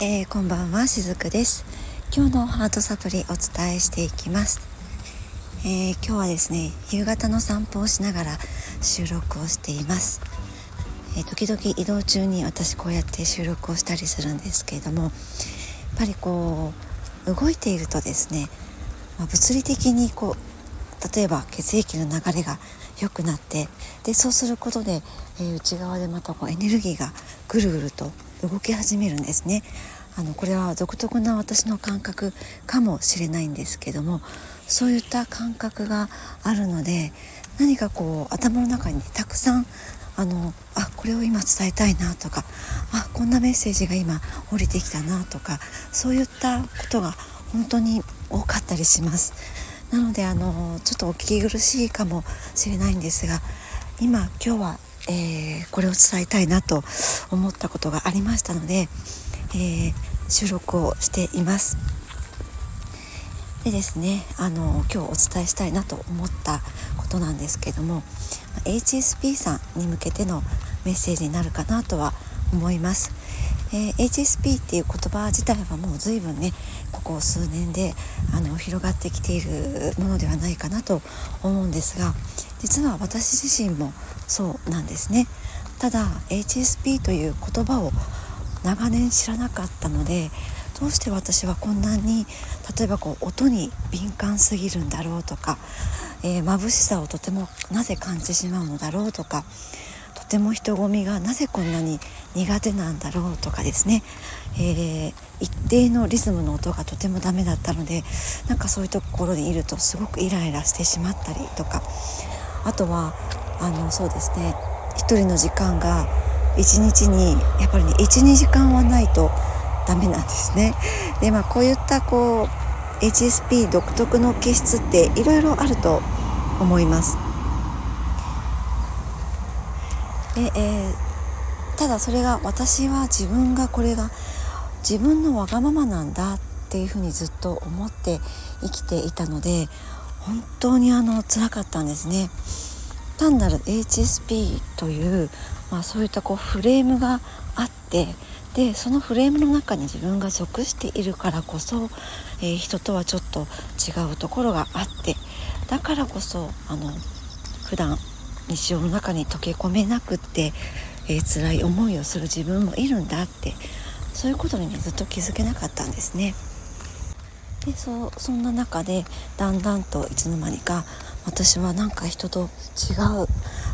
えー、こんばんはしずくです。今日のハートサプリお伝えしていきます、えー、今日はですね夕方の散歩をしながら収録をしています、えー、時々移動中に私こうやって収録をしたりするんですけれどもやっぱりこう動いているとですね、まあ、物理的にこう例えば血液の流れが良くなってでそうすることで、えー、内側でまたこうエネルギーがぐるぐると動き始めるんですね。あのこれは独特な私の感覚かもしれないんですけどもそういった感覚があるので何かこう頭の中にたくさんあのあこれを今伝えたいなとかあこんなメッセージが今降りてきたなとかそういったことが本当に多かったりします。なのであのちょっとお聞き苦しいかもしれないんですが今今日は、えー、これを伝えたいなと思ったことがありましたので、えー、収録をしています。でですねあの今日お伝えしたいなと思ったことなんですけども HSP さんに向けてのメッセージになるかなとは思います。えー、HSP っていう言葉自体はもう随分ねここ数年であの広がってきているものではないかなと思うんですが実は私自身もそうなんですね。ただ HSP という言葉を長年知らなかったのでどうして私はこんなに例えばこう音に敏感すぎるんだろうとか、えー、眩しさをとてもなぜ感じてしまうのだろうとかても人混みがなぜこんなに苦手なんだろうとかですね、えー、一定のリズムの音がとてもダメだったのでなんかそういうところにいるとすごくイライラしてしまったりとかあとはあのそうですね一人の時間が一日にやっぱりね12時間はないとダメなんですね。でまあこういったこう HSP 独特の気質っていろいろあると思います。で、えー、ただそれが私は自分がこれが自分のわがままなんだっていうふうにずっと思って生きていたので本当にあの辛かったんですね。単なる HSP という、まあ、そういったこうフレームがあってでそのフレームの中に自分が属しているからこそ、えー、人とはちょっと違うところがあってだからこそあの普段日常の中に溶け込めなくって、えー、辛い思いをする自分もいるんだってそういうことにねずっと気づけなかったんですね。でそそんな中でだんだんといつの間にか私はなんか人と違う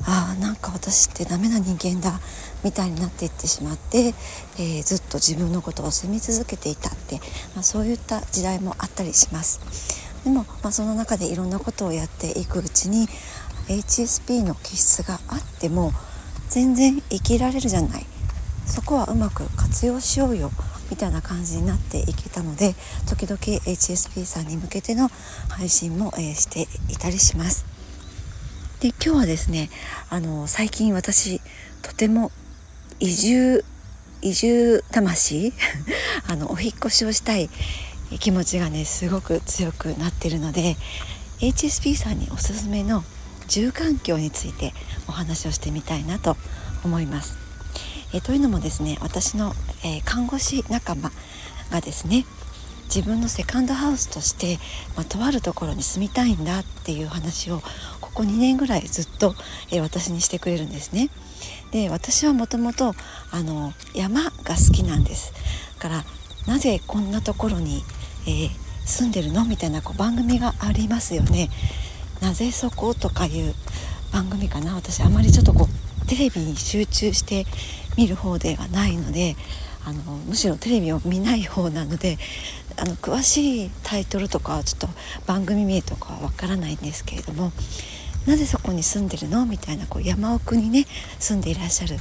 あなんか私ってダメな人間だみたいになっていってしまって、えー、ずっと自分のことを責め続けていたって、まあ、そういった時代もあったりします。でも、まあ、その中でいろんなことをやっていくうちに HSP の気質があっても全然生きられるじゃないそこはうまく活用しようよみたいな感じになっていけたので時々 HSP さんに向けての配信も、え、していたりします。で今日はですねあの最近私とても移住移住魂 あのお引越しをしたい気持ちがねすごく強くなってるので HSP さんにおすすめの住環境についてお話をしてみたいなと思います。えというのもですね私の、え、看護師仲間がですね自分のセカンドハウスとして、まあ、とあるところに住みたいんだっていう話をここ2年ぐらいずっと、え、私にしてくれるんですね。で私はもともと山が好きなんです。からなぜこんなところに、えー、住んでるの？みたいなこう番組がありますよね。なぜそことかいう番組かな私あまりちょっとこうテレビに集中して見る方ではないのであのむしろテレビを見ない方なのであの詳しいタイトルとかはちょっと番組名とかはわからないんですけれどもなぜそこに住んでるのみたいなこう山奥にね住んでいらっしゃる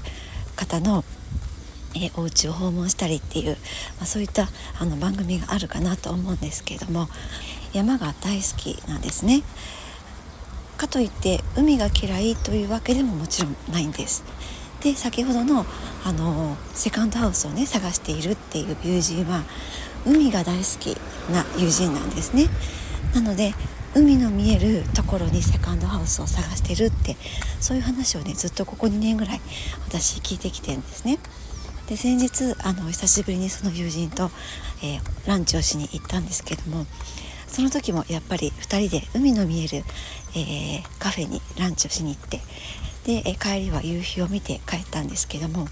方のえお家を訪問したりっていう、まあ、そういったあの番組があるかなと思うんですけれども山が大好きなんですね。かといって海が嫌いというわけでももちろんないんです。で先ほどのあのセカンドハウスをね探しているっていう友人は海が大好きな友人なんですね。なので海の見えるところにセカンドハウスを探してるってそういう話をねずっとここ2年ぐらい私聞いてきてるんですね。で先日あの久しぶりにその友人と、えー、ランチをしに行ったんですけどもその時もやっぱり2人で海の見える、えー、カフェにランチをしに行ってで、え帰りは夕日を見て帰ったんですけども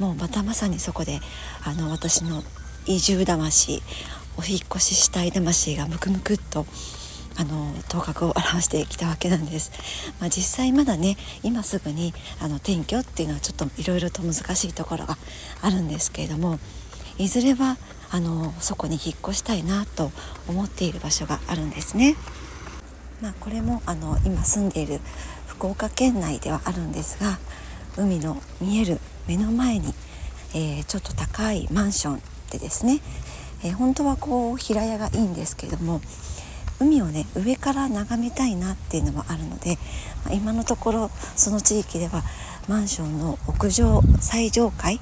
もうまたまさにそこであの私の移住魂お引越ししたい魂がムクムクっとあの頭角を現してきたわけなんです、まあ、実際まだね今すぐにあの転居っていうのはちょっといろいろと難しいところがあるんですけれどもいずれはあのそこに引っ越したいなと思っている場所があるんですね。まあ、これもあの今住んでいる福岡県内ではあるんですが海の見える目の前に、えー、ちょっと高いマンションでですね、えー、本当はこう平屋がいいんですけども海をね上から眺めたいなっていうのもあるので、まあ、今のところその地域ではマンションの屋上最上階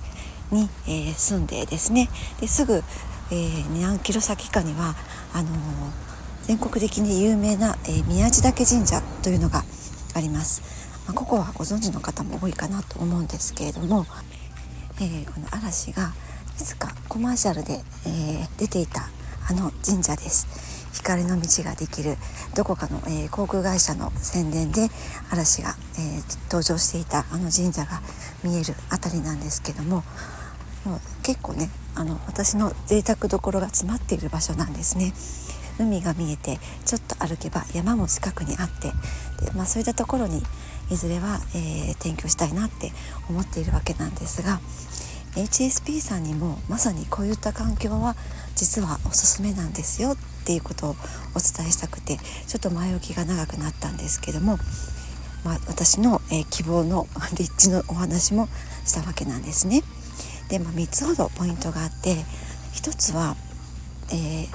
に、えー、住んでですね。ですぐ、えー、何キロ先かにはあのー、全国的に有名な、え宮地岳神社というのがあります、まあ、ここはご存知の方も多いかなと思うんですけれども、えこの嵐がいつかコマーシャルで、え出ていたあの神社です。光の道ができるどこかの、えー、航空会社の宣伝で嵐が、えー、登場していたあの神社が見える辺りなんですけどももう結構ねあの私の贅沢どころが詰まっている場所なんですね。海が見えてちょっと歩けば山も近くにあってで、まあ、そういったところにいずれは、えー、転居したいなって思っているわけなんですが HSP さんにもまさにこういった環境は実はおすすめなんですよっていうことをお伝えしたくてちょっと前置きが長くなったんですけども、まあ、私の、えー、希望の立地のお話もしたわけなんですね。で、まあ、3つほどポイントがあって1つは、えー、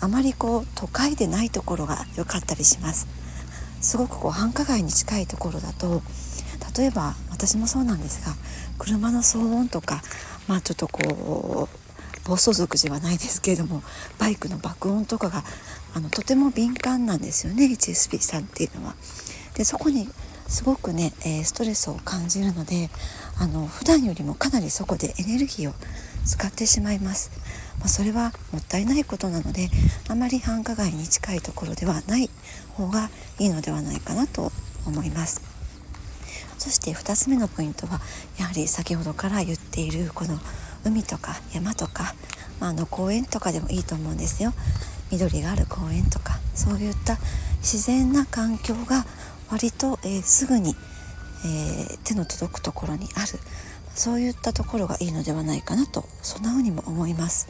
あまりこう都会でないところが良かったりします。すごくこう繁華街に近いところだと例えば私もそうなんですが車の騒音とかまあちょっとこう暴走族ではないですけれどもバイクの爆音とかがあのとても敏感なんですよね HSP さんっていうのは。でそこにすごくね、えー、ストレスを感じるのであの普段よりもかなりそこでエネルギーを使ってしまいます、まあ、それはもったいないことなのであまり繁華街に近いところではない方がいいのではないかなと思います。そして2つ目のポイントはやはり先ほどから言っているこの海とか山とか、まあ、あの公園とかでもいいと思うんですよ。緑がある公園とかそういった自然な環境が割と、えー、すぐに、えー、手の届くところにあるそういったところがいいのではないかなとそんな風にも思います。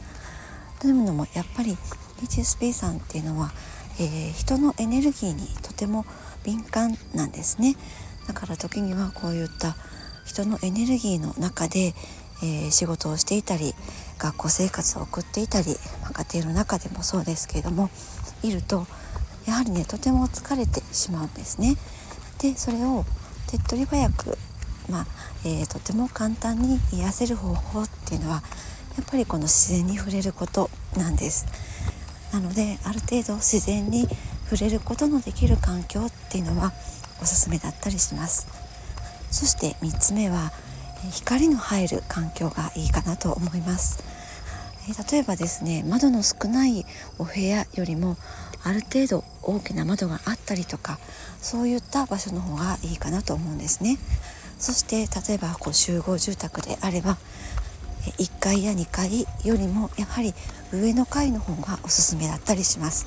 というのもやっぱり HSP さんっていうのは、えー、人のエネルギーにとても敏感なんですねだから時にはこういった人のエネルギーの中で、えー、仕事をしていたり学校生活を送っていたり、まあ、家庭の中でもそうですけれどもいるとやはりねとても疲れてしまうんですね。でそれを手っ取り早く、まあえー、とても簡単に癒せる方法っていうのはやっぱりこの自然に触れることなんです。なのである程度自然に触れることのできる環境っていうのはおすすめだったりします。そして3つ目は光の入る環境がいいかなと思います例えばですね窓の少ないお部屋よりもある程度大きな窓があったりとかそういった場所の方がいいかなと思うんですね。そして例えばこう集合住宅であれば1階や2階よりもやはり上の階の方がおすすめだったりします。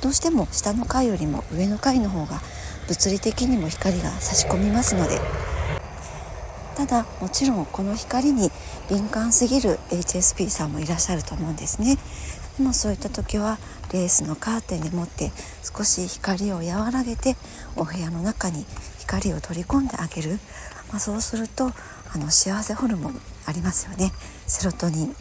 どうしても下の階よりも上の階の方が物理的にも光が差し込みますのでただもちろんこの光に敏感すぎる HSP さんもいらっしゃると思うんですね。でもそういった時はレースのカーテンでもって少し光を和らげてお部屋の中に光を取り込んであげる、まあ、そうするとあの幸せホルモンありますよね。セロトニン。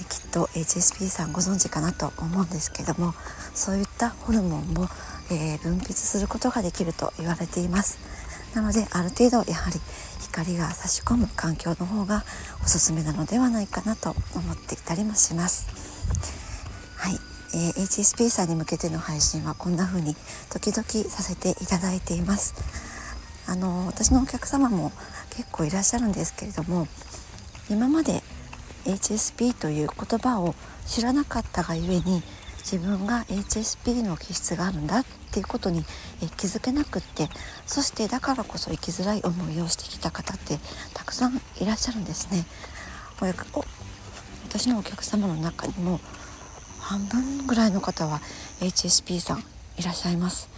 えきっと HSP さんご存知かなと思うんですけどもそういったホルモンも、えー、分泌することができると言われています。なのである程度やはり光が差し込む環境の方がおすすめなのではないかなと思っていたりもします。はい、えー、HSP さんに向けての配信はこんな風に時々させていただいています。あの私のお客様も結構いらっしゃるんですけれども今まで HSP という言葉を知らなかったがゆえに自分が HSP の気質があるんだっていうことに気づけなくってそしてだからこそ生きづらい思いをしてきた方ってたくさんいらっしゃるんですね。私のお客様の中にも半分ぐらいの方は HSP さんいらっしゃいます。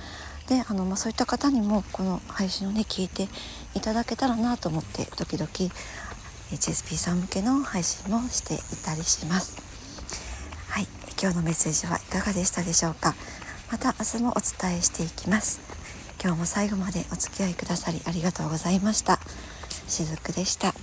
であの、まあ、そういった方にもこの配信をね聞いていただけたらなと思って時々 HSP さん向けの配信もしていたりします。今日のメッセージはいかがでしたでしょうか？また明日もお伝えしていきます。今日も最後までお付き合いくださりありがとうございました。しずくでした。